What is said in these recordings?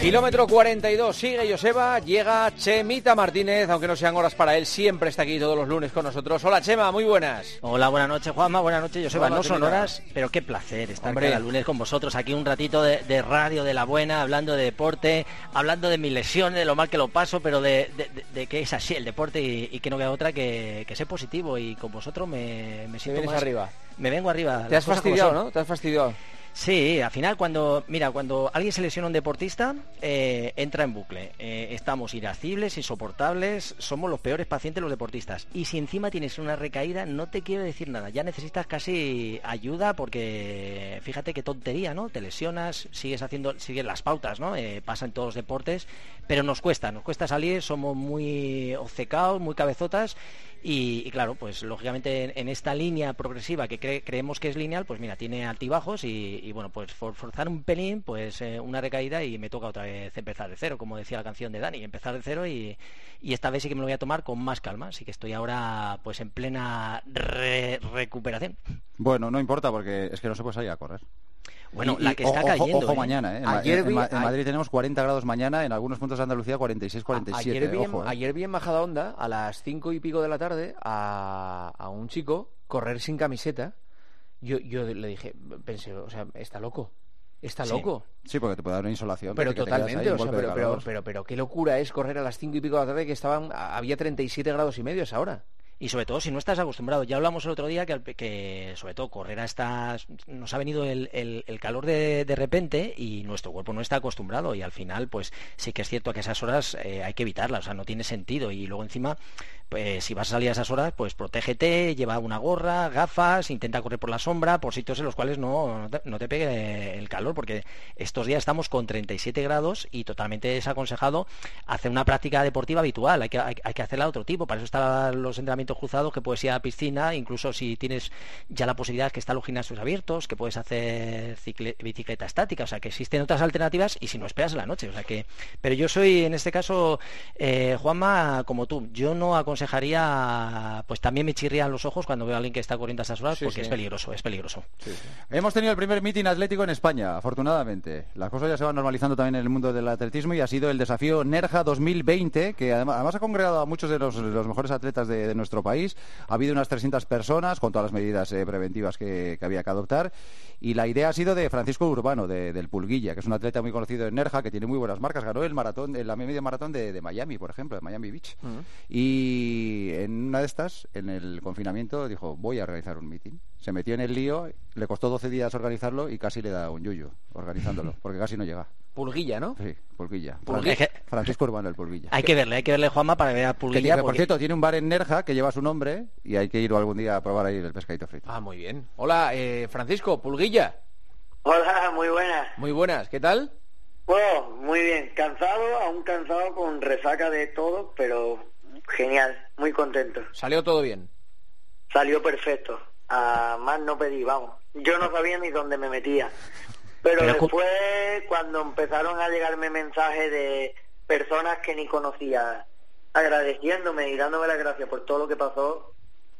Kilómetro 42, sigue Joseba, llega Chemita Martínez, aunque no sean horas para él, siempre está aquí todos los lunes con nosotros. Hola Chema, muy buenas. Hola, buenas noches Juanma, buenas noches Joseba. Hola, no son horas, pero qué placer estar Hombre. cada lunes con vosotros aquí un ratito de, de radio de la buena, hablando de deporte, hablando de mis lesiones, de lo mal que lo paso, pero de, de- de- que es así el deporte y, y que no queda otra que, que ser positivo y con vosotros me, me siento más- arriba. Me vengo arriba. Te has fastidiado. ¿no? Te has fastidiado. Sí, al final cuando, mira, cuando alguien se lesiona un deportista, eh, entra en bucle. Eh, estamos irascibles, insoportables, somos los peores pacientes los deportistas. Y si encima tienes una recaída, no te quiero decir nada. Ya necesitas casi ayuda porque fíjate qué tontería, ¿no? Te lesionas, sigues haciendo, sigues las pautas, ¿no? Eh, pasa en todos los deportes, pero nos cuesta, nos cuesta salir, somos muy obcecados, muy cabezotas. Y, claro, pues lógicamente en, esta línea progresiva que cre- creemos que es lineal, pues mira, tiene altibajos y, bueno, pues forzar un pelín, pues eh, una recaída y me toca otra vez empezar de cero, como decía la canción de Dani, empezar de cero y, esta vez sí que me lo voy a tomar con más calma, así que estoy ahora pues en plena re- recuperación. Bueno, no importa porque es que no se puede salir a correr. Bueno, Y- la que está ojo, cayendo. Ojo ¿eh? mañana, ¿eh? En, Ayer en vi- Ma- en a- Madrid tenemos 40 grados mañana, en algunos puntos de Andalucía 46, 47. ayer, vi en, ojo, ¿eh? ayer vi en Majadahonda, a las cinco y pico de la tarde, a, a un chico correr sin camiseta. Yo, yo le dije, pensé, o sea, está loco. Está Sí. loco. Sí, porque te puede dar una insolación. Pero ahí, totalmente, o sea, pero, pero, pero, pero qué locura es correr a las cinco y pico de la tarde que estaban, había 37 grados y medio a esa hora. Y sobre todo si no estás acostumbrado. Ya hablamos el otro día que, sobre todo correr a estas... Nos ha venido el, el- calor de, de repente y nuestro cuerpo no está acostumbrado y al final pues sí que es cierto que esas horas eh, hay que evitarlas, o sea, no tiene sentido. Y luego encima, pues si vas a salir a esas horas, pues protégete, lleva una gorra, gafas, intenta correr por la sombra, por sitios en los cuales no, no te pegue el calor, porque estos días estamos con 37 grados y totalmente desaconsejado hacer una práctica deportiva habitual, hay que, hay, hay que hacerla de otro tipo, para eso están los entrenamientos cruzados, que puedes ir a la piscina, incluso si tienes ya la posibilidad que están los gimnasios abiertos, que puedes hacer cicle- bicicleta estática, o sea que existen otras alternativas y si no esperas en la noche, o sea que, pero yo soy en este caso, eh, Juanma, como tú, yo no aconsejaría, pues también me chirrían los ojos cuando veo a alguien que está corriendo a estas horas Sí, porque sí. es peligroso, es peligroso. Hemos tenido el primer mitin atlético en España, afortunadamente. Las cosas ya se van normalizando también en el mundo del atletismo y ha sido el desafío Nerja 2020, que además, además ha congregado a muchos de los, los mejores atletas de, de nuestro país. Ha habido unas 300 personas con todas las medidas eh, preventivas que, que había que adoptar. Y la idea ha sido de Francisco Urbano, de- del Pulguilla, que es un atleta muy conocido en Nerja, que tiene muy buenas marcas. Ganó el maratón, la media maratón de, de Miami, por ejemplo, de Miami Beach. Y en una de estas, en el confinamiento, dijo, voy a organizar un mitin. Se metió en el lío, le costó 12 días organizarlo y casi le da un yuyo organizándolo, porque casi no llega. Pulguilla, ¿no? Sí, Pulguilla. Pulguilla. Fran- Francisco Urbano, el Pulguilla. Hay que verle, hay que verle Juanma para ver a Que Pulguilla. tiene- por cierto, tiene un bar en Nerja que lleva su nombre y hay que ir algún día a probar ahí el pescadito frito. Ah, muy bien. Hola, eh, Francisco, Pulguilla. Hola, muy buenas. Muy buenas, ¿qué tal? Bueno, muy bien. Cansado, aún cansado con resaca de todo, pero genial, muy contento. Salió todo bien. Salió perfecto. A más no pedí, vamos. Yo no sabía ni dónde me metía. Pero, después, cuando empezaron a llegarme mensajes de personas que ni conocía, agradeciéndome y dándome las gracias por todo lo que pasó,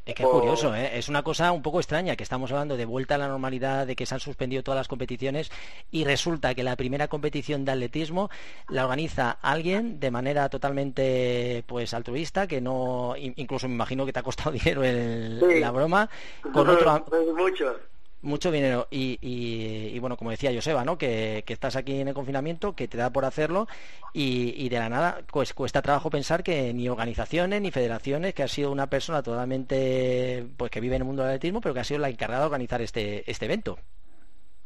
Es que es curioso, ¿eh? es una cosa un poco extraña que estamos hablando de vuelta a la normalidad, de que se han suspendido todas las competiciones y resulta que la primera competición de atletismo la organiza alguien de manera totalmente pues altruista, que no, in- incluso me imagino que te ha costado dinero el- Sí. la broma, con otro, mucho. Mucho dinero. Y, y- y, bueno como decía Joseba no que, que estás aquí en el confinamiento que te da por hacerlo y, y de la nada pues cuesta trabajo pensar que ni organizaciones ni federaciones que ha sido una persona totalmente pues que vive en el mundo del atletismo pero que ha sido la encargada de organizar este este evento.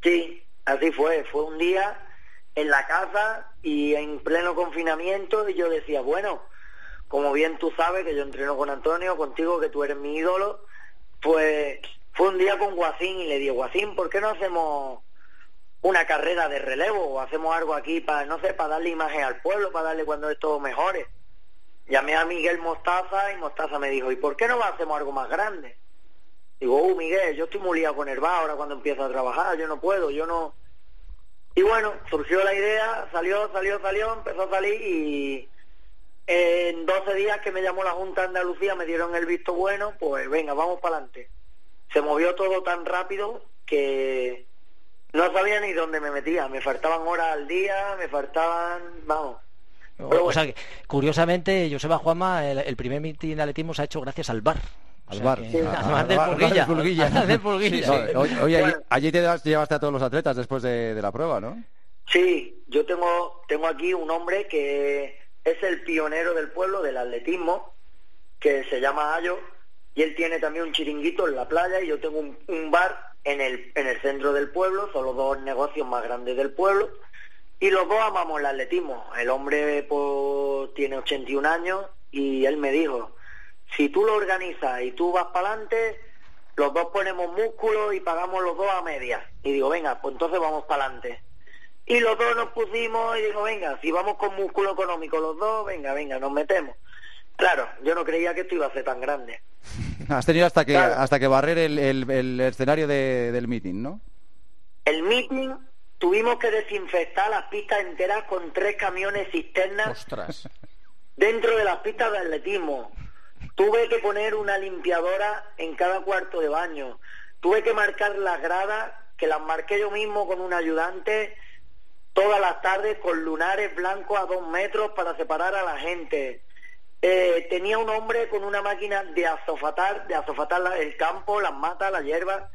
Sí, así fue. Fue un día en la casa y en pleno confinamiento y yo decía, bueno, como bien tú sabes que yo entreno con Antonio, contigo, que tú eres mi ídolo, pues fue un día con Guacín y le digo, Guacín, ¿por qué no hacemos una carrera de relevo o hacemos algo aquí para, no sé, para darle imagen al pueblo, para darle cuando esto mejore? Llamé a Miguel Mostaza y Mostaza me dijo, ¿y por qué no hacemos algo más grande? Digo, uh, Miguel, yo estoy muy liado con bar ahora cuando empiezo a trabajar, yo no puedo, yo no... Y bueno, surgió la idea, salió, salió, salió, empezó a salir y en 12 días que me llamó la Junta de Andalucía, me dieron el visto bueno, pues venga, vamos para adelante. Se movió todo tan rápido que no sabía ni dónde me metía. Me faltaban horas al día, me faltaban, vamos. O, sea, que, curiosamente, Joseba Juanma, el, el primer mitin de atletismo se ha hecho gracias al bar. Al bar. de Pulguilla. No, oye, allí, te das- llevaste a todos los atletas después de, de la prueba, ¿no? Sí, yo tengo, tengo aquí un hombre que es el pionero del pueblo del atletismo, que se llama Ayo, y él tiene también un chiringuito en la playa y yo tengo un, bar en el, en el centro del pueblo, son los dos negocios más grandes del pueblo, y los dos amamos el atletismo. El hombre pues, tiene 81 años y él me dijo, si tú lo organizas y tú vas para adelante, los dos ponemos músculo y pagamos los dos a medias. Y digo, venga, pues entonces vamos para adelante. Y los dos nos pusimos y digo, venga, si vamos con músculo económico los dos, venga, venga, nos metemos. Claro, yo no creía que esto iba a ser tan grande. Has tenido hasta que, Claro. hasta que barrer el, el- el escenario de- del meeting, ¿no? El meeting tuvimos que desinfectar las pistas enteras con tres camiones cisternas Ostras. dentro de las pistas de atletismo. Tuve que poner una limpiadora en cada cuarto de baño. Tuve que marcar las gradas, que las marqué yo mismo con un ayudante, todas las tardes con lunares blancos a dos metros para separar a la gente. Eh, tenía un hombre con una máquina de azofatar, de azofatar la- el campo, las matas, la hierba,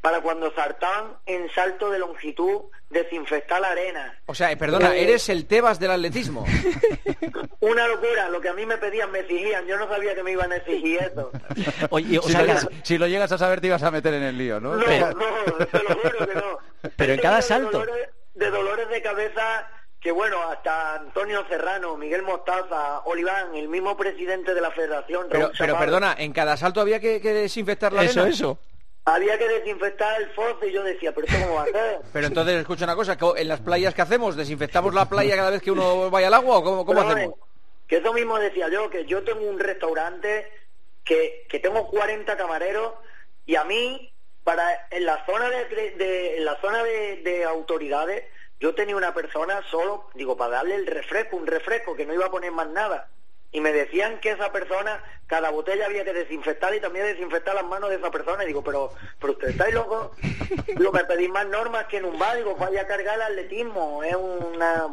para cuando saltaban en salto de longitud, desinfectar la arena. O sea, eh, perdona, Eh, eres el Tebas del atletismo. Una locura, lo que a mí me pedían me exigían, yo no sabía que me iban a exigir eso. Oye, o Si, sea, lo, que- si lo llegas a saber te ibas a meter en el lío, ¿no? No, Pero- no, te lo juro que no. Pero en cada salto. De dolores, de dolores de cabeza que, bueno, hasta Antonio Serrano, Miguel Mostaza, Oliván, el mismo presidente de la federación, Pero, pero perdona, en cada salto había que, que desinfectar la eso, arena. eso. había que desinfectar el foso y yo decía, ¿pero esto cómo va a ser? Pero entonces, escucha una cosa, co- ¿en las playas qué hacemos? ¿Desinfectamos la playa cada vez que uno vaya al agua o cómo, cómo Pero, hacemos? eh, Que eso mismo decía yo, que yo tengo un restaurante que, que tengo 40 camareros y a mí, para en la zona de, de- en la zona de, de autoridades, yo tenía una persona solo, digo, para darle el refresco, un refresco, que no iba a poner más nada. Y me decían que esa persona, cada botella había que desinfectar y también desinfectar las manos de esa persona. Y digo, pero, pero usted estáis locos. Lo me pedís más normas que en un bar. Digo, vaya a cargar el atletismo. Es una...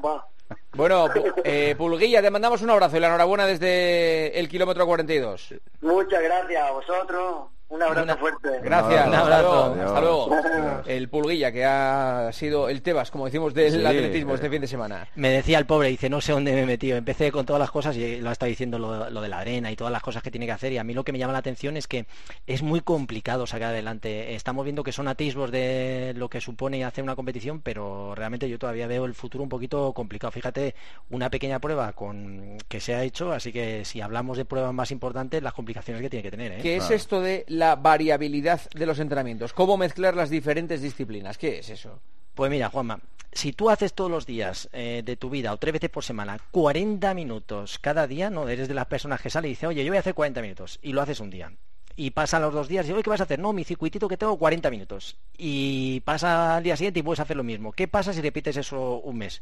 Bueno, eh, Pulguilla, te mandamos un abrazo y la enhorabuena desde el kilómetro 42. Muchas gracias a vosotros. Un abrazo Una- fuerte. Gracias, Un abrazo. Adiós. hasta luego. Adiós. El Pulguilla, que ha sido el Tebas, como decimos, del Sí. atletismo este fin de semana. Me decía el pobre, dice, no sé dónde me he metido. Empecé con todas las cosas y lo ha estado diciendo lo, lo de la arena y todas las cosas que tiene que hacer. Y a mí lo que me llama la atención es que es muy complicado sacar adelante. Estamos viendo que son atisbos de lo que supone hacer una competición, pero realmente yo todavía veo el futuro un poquito complicado. Fíjate, una pequeña prueba con que se ha hecho, así que si hablamos de pruebas más importantes, las complicaciones que tiene que tener. ¿eh? ¿Qué es esto de la variabilidad de los entrenamientos? ¿Cómo mezclar las diferentes disciplinas? ¿Qué es eso? Pues mira, Juanma, si tú haces todos los días eh, de tu vida o tres veces por semana 40 minutos cada día, no eres de las personas que sale y dice, oye, yo voy a hacer 40 minutos y lo haces un día. Y pasan los dos días y oye, ¿qué vas a hacer? No, mi circuitito que tengo 40 minutos. Y pasa al día siguiente y puedes hacer lo mismo. ¿Qué pasa si repites eso un mes?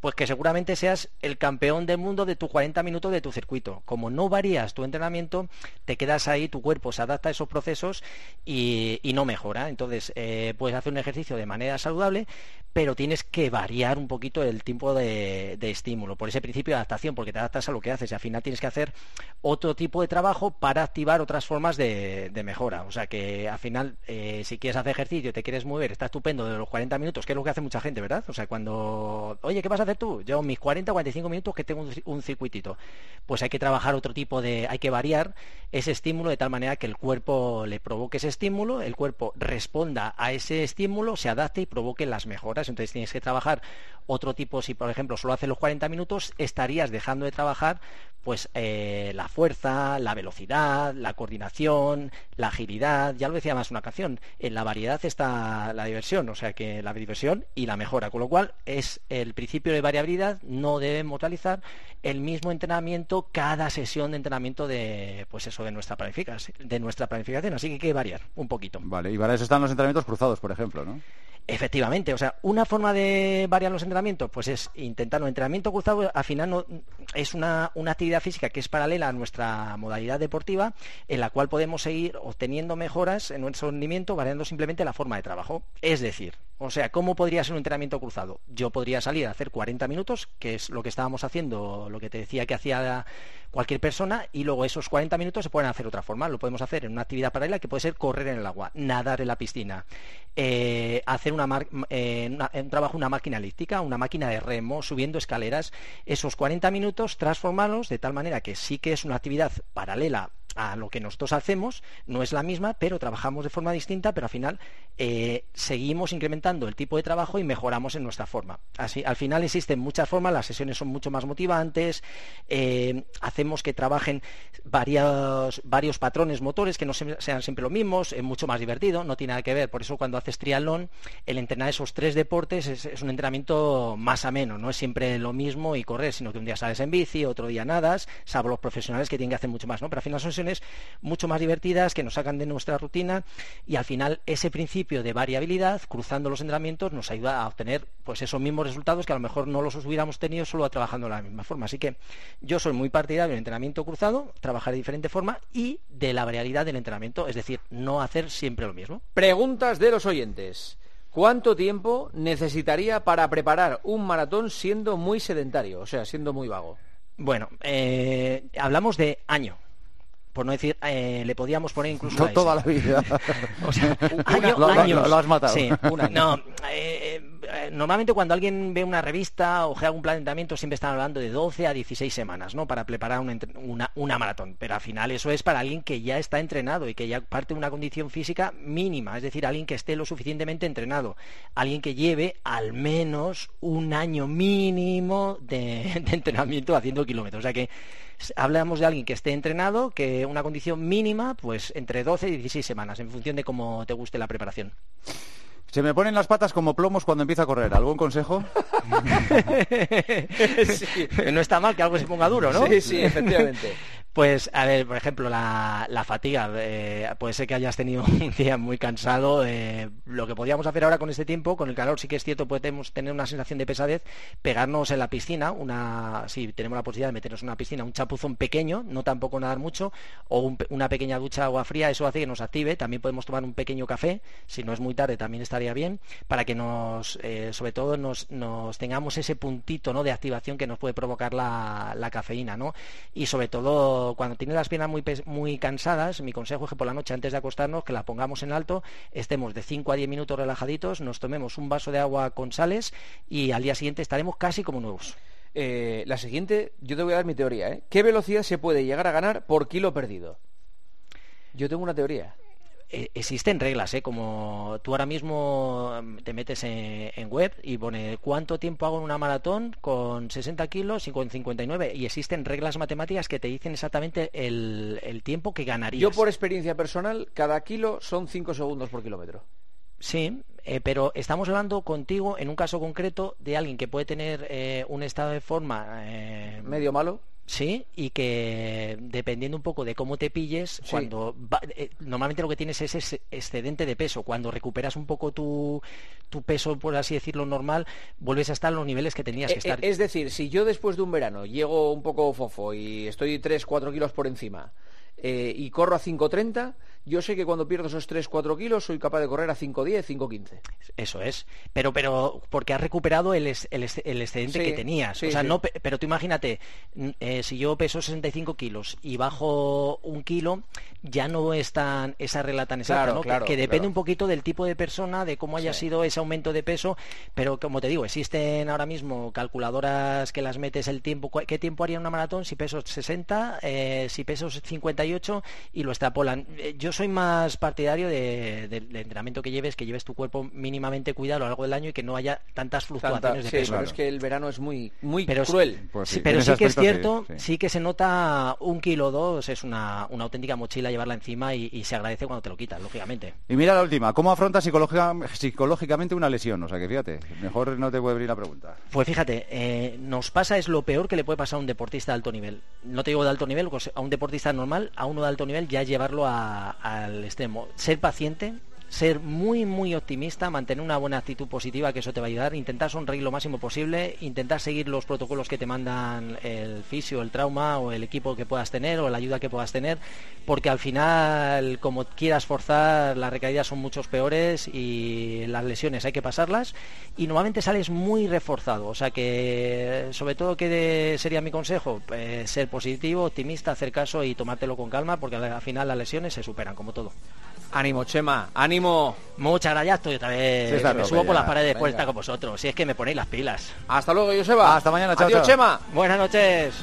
Pues que seguramente seas el campeón del mundo de tus 40 minutos de tu circuito. Como no varías tu entrenamiento, te quedas ahí, tu cuerpo se adapta a esos procesos y, no mejora. Entonces, eh, puedes hacer un ejercicio de manera saludable, pero tienes que variar un poquito el tiempo de, estímulo, por ese principio de adaptación, porque te adaptas a lo que haces y al final tienes que hacer otro tipo de trabajo para activar otras formas de, mejora. O sea que al final, eh, si quieres hacer ejercicio, te quieres mover, está estupendo de los 40 minutos, que es lo que hace mucha gente, ¿verdad? O sea, cuando, oye, ¿qué vas a hacer tú? Yo mis 40, 45 minutos que tengo un, ci- un circuitito. Pues hay que trabajar otro tipo de, hay que variar ese estímulo de tal manera que el cuerpo le provoque ese estímulo, el cuerpo responda a ese estímulo, se adapte y provoque las mejoras. Entonces tienes que trabajar otro tipo, si por ejemplo solo haces los 40 minutos, estarías dejando de trabajar pues eh, la fuerza, la velocidad, la coordinación, la agilidad, ya lo decía más una canción, en la variedad está la diversión, o sea que la diversión y la mejora, con lo cual es el principio de variabilidad, no debemos realizar el mismo entrenamiento cada sesión de entrenamiento de pues eso de nuestra planificación, de nuestra planificación, así que hay que variar un poquito. Vale, y para eso están los entrenamientos cruzados, por ejemplo, ¿no? Efectivamente, o sea, una forma de variar los entrenamientos, pues es intentar un entrenamiento cruzado, al final no, es una, una, actividad física que es paralela a nuestra modalidad deportiva, en la cual podemos seguir obteniendo mejoras en nuestro rendimiento variando simplemente la forma de trabajo. Es decir, o sea, ¿cómo podría ser un entrenamiento cruzado? Yo podría salir a hacer 40 minutos, que es lo que estábamos haciendo, lo que te decía que hacía cualquier persona, y luego esos 40 minutos se pueden hacer de otra forma. Lo podemos hacer en una actividad paralela que puede ser correr en el agua, nadar en la piscina, eh, hacer eh, un trabajo una máquina elíptica, una máquina de remo, subiendo escaleras, esos 40 minutos transformarlos de tal manera que sí que es una actividad paralela a lo que nosotros hacemos, no es la misma, pero trabajamos de forma distinta, pero al final eh, seguimos incrementando el tipo de trabajo y mejoramos en nuestra forma. Así, al final existen muchas formas, las sesiones son mucho más motivantes, eh, hacemos que trabajen varios, varios patrones motores que no sean siempre los mismos, es mucho más divertido, no tiene nada que ver. Por eso cuando haces triatlón, el entrenar esos tres deportes es, un entrenamiento más ameno, no es siempre lo mismo y correr, sino que un día sales en bici, otro día nadas, salvo los profesionales que tienen que hacer mucho más, ¿no? Pero al final son mucho más divertidas que nos sacan de nuestra rutina y al final ese principio de variabilidad cruzando los entrenamientos nos ayuda a obtener pues esos mismos resultados que a lo mejor no los hubiéramos tenido solo trabajando de la misma forma. Así que yo soy muy partidario del entrenamiento cruzado, trabajar de diferente forma y de la variabilidad del entrenamiento, es decir, no hacer siempre lo mismo. Preguntas de los oyentes. ¿Cuánto tiempo necesitaría para preparar un maratón siendo muy sedentario, o sea, siendo muy vago? Bueno, eh, hablamos de año por no decir, eh, le podíamos poner incluso toda la vida. o sea, Lo, has matado. Sí, no, eh, eh, normalmente cuando alguien ve una revista o haga un planteamiento siempre están hablando de 12 a 16 semanas, ¿no? Para preparar una, una, maratón. Pero al final eso es para alguien que ya está entrenado y que ya parte de una condición física mínima, es decir, alguien que esté lo suficientemente entrenado, alguien que lleve al menos un año mínimo de, de entrenamiento haciendo kilómetros. O sea que hablamos de alguien que esté entrenado, que una condición mínima, pues entre 12 y 16 semanas, en función de cómo te guste la preparación. Se me ponen las patas como plomos cuando empiezo a correr. ¿Algún consejo? No está mal que algo se ponga duro, ¿no? Sí, sí, efectivamente. Pues, a ver, por ejemplo, la, fatiga. Eh, puede ser que hayas tenido un día muy cansado. Eh, lo que podríamos hacer ahora con este tiempo, con el calor, sí que es cierto, podemos tener una sensación de pesadez, pegarnos en la piscina, una, si tenemos la posibilidad de meternos en una piscina, un chapuzón pequeño, no tampoco nadar mucho, o una pequeña ducha de agua fría, eso hace que nos active. También podemos tomar un pequeño café, si no es muy tarde también estaría bien, para que nos, eh, sobre todo, nos, tengamos ese puntito ¿no? de activación que nos puede provocar la, la cafeína, ¿no? Y sobre todo cuando, tiene las piernas muy, muy cansadas, mi consejo es que por la noche antes de acostarnos, que la pongamos en alto, estemos de 5 a 10 minutos relajaditos, nos tomemos un vaso de agua con sales y al día siguiente estaremos casi como nuevos. Eh, la siguiente, yo te voy a dar mi teoría. ¿eh? ¿Qué velocidad se puede llegar a ganar por kilo perdido? Yo tengo una teoría. Eh, existen reglas, ¿eh? como tú ahora mismo mm, te metes en, web y pone cuánto tiempo hago en una maratón con 60 kilos y con 59 y existen reglas matemáticas que te dicen exactamente el, tiempo que ganarías. Yo por experiencia personal, cada kilo son 5 segundos por kilómetro. Sí, eh, pero estamos hablando contigo en un caso concreto de alguien que puede tener un estado de forma medio malo Sí, y que dependiendo un poco de cómo te pilles, cuando eh, normalmente lo que tienes es ese excedente de peso. Cuando recuperas un poco tu, tu, peso, por así decirlo, normal, vuelves a estar en los niveles que tenías que eh, estar. Es decir, si yo después de un verano llego un poco fofo y estoy 3-4 kilos por encima eh, y corro a 5.30, yo sé que cuando pierdo esos 3-4 kilos soy capaz de correr a 5.10, 5.15. Eso es. Pero, pero porque has recuperado el, el, excedente que tenías. o sea, no, pero tú imagínate, eh, si yo peso 65 kilos y bajo un kilo, ya no es tan esa regla tan exacta, ¿no? que, depende un poquito del tipo de persona, de cómo haya sido ese aumento de peso, pero como te digo, existen ahora mismo calculadoras que las metes el tiempo, ¿qué tiempo haría una maratón? Si peso 60, eh, si peso 58 y lo extrapolan. Eh, yo soy más partidario del entrenamiento que lleves, que lleves tu cuerpo mínimamente cuidado a lo largo del año y que no haya tantas fluctuaciones de peso. Pero es que el verano es muy, muy cruel. Pues sí, pero sí que es cierto, sí, que se nota un kilo o dos, es una, auténtica mochila llevarla encima y, se agradece cuando te lo quitas, lógicamente. Y mira la última, ¿cómo afrontas psicológicamente una lesión? O sea que fíjate, mejor no te puede venir la pregunta. Pues fíjate, eh, nos pasa es lo peor que le puede pasar a un deportista de alto nivel. No te digo de alto nivel, pues a un deportista normal, a uno de alto nivel ya llevarlo al extremo. Ser paciente, ser muy, muy optimista, mantener una buena actitud positiva, que eso te va a ayudar, intentar sonreír lo máximo posible, intentar seguir los protocolos que te mandan el fisio, el trauma o el equipo que puedas tener o la ayuda que puedas tener, porque al final, como quieras forzar, las recaídas son muchos peores y las lesiones hay que pasarlas y normalmente sales muy reforzado, o sea que sobre todo que sería mi consejo, eh, ser positivo, optimista, hacer caso y tomártelo con calma, porque al final las lesiones se superan como todo. Ánimo, Chema, ánimo. Muchas gracias, estoy otra vez. Sí, está me subo por las paredes venga. puertas con vosotros. Si es que me ponéis las pilas. Hasta luego, Joseba. Hasta mañana, chao, Adiós, chao. Chema. Buenas noches.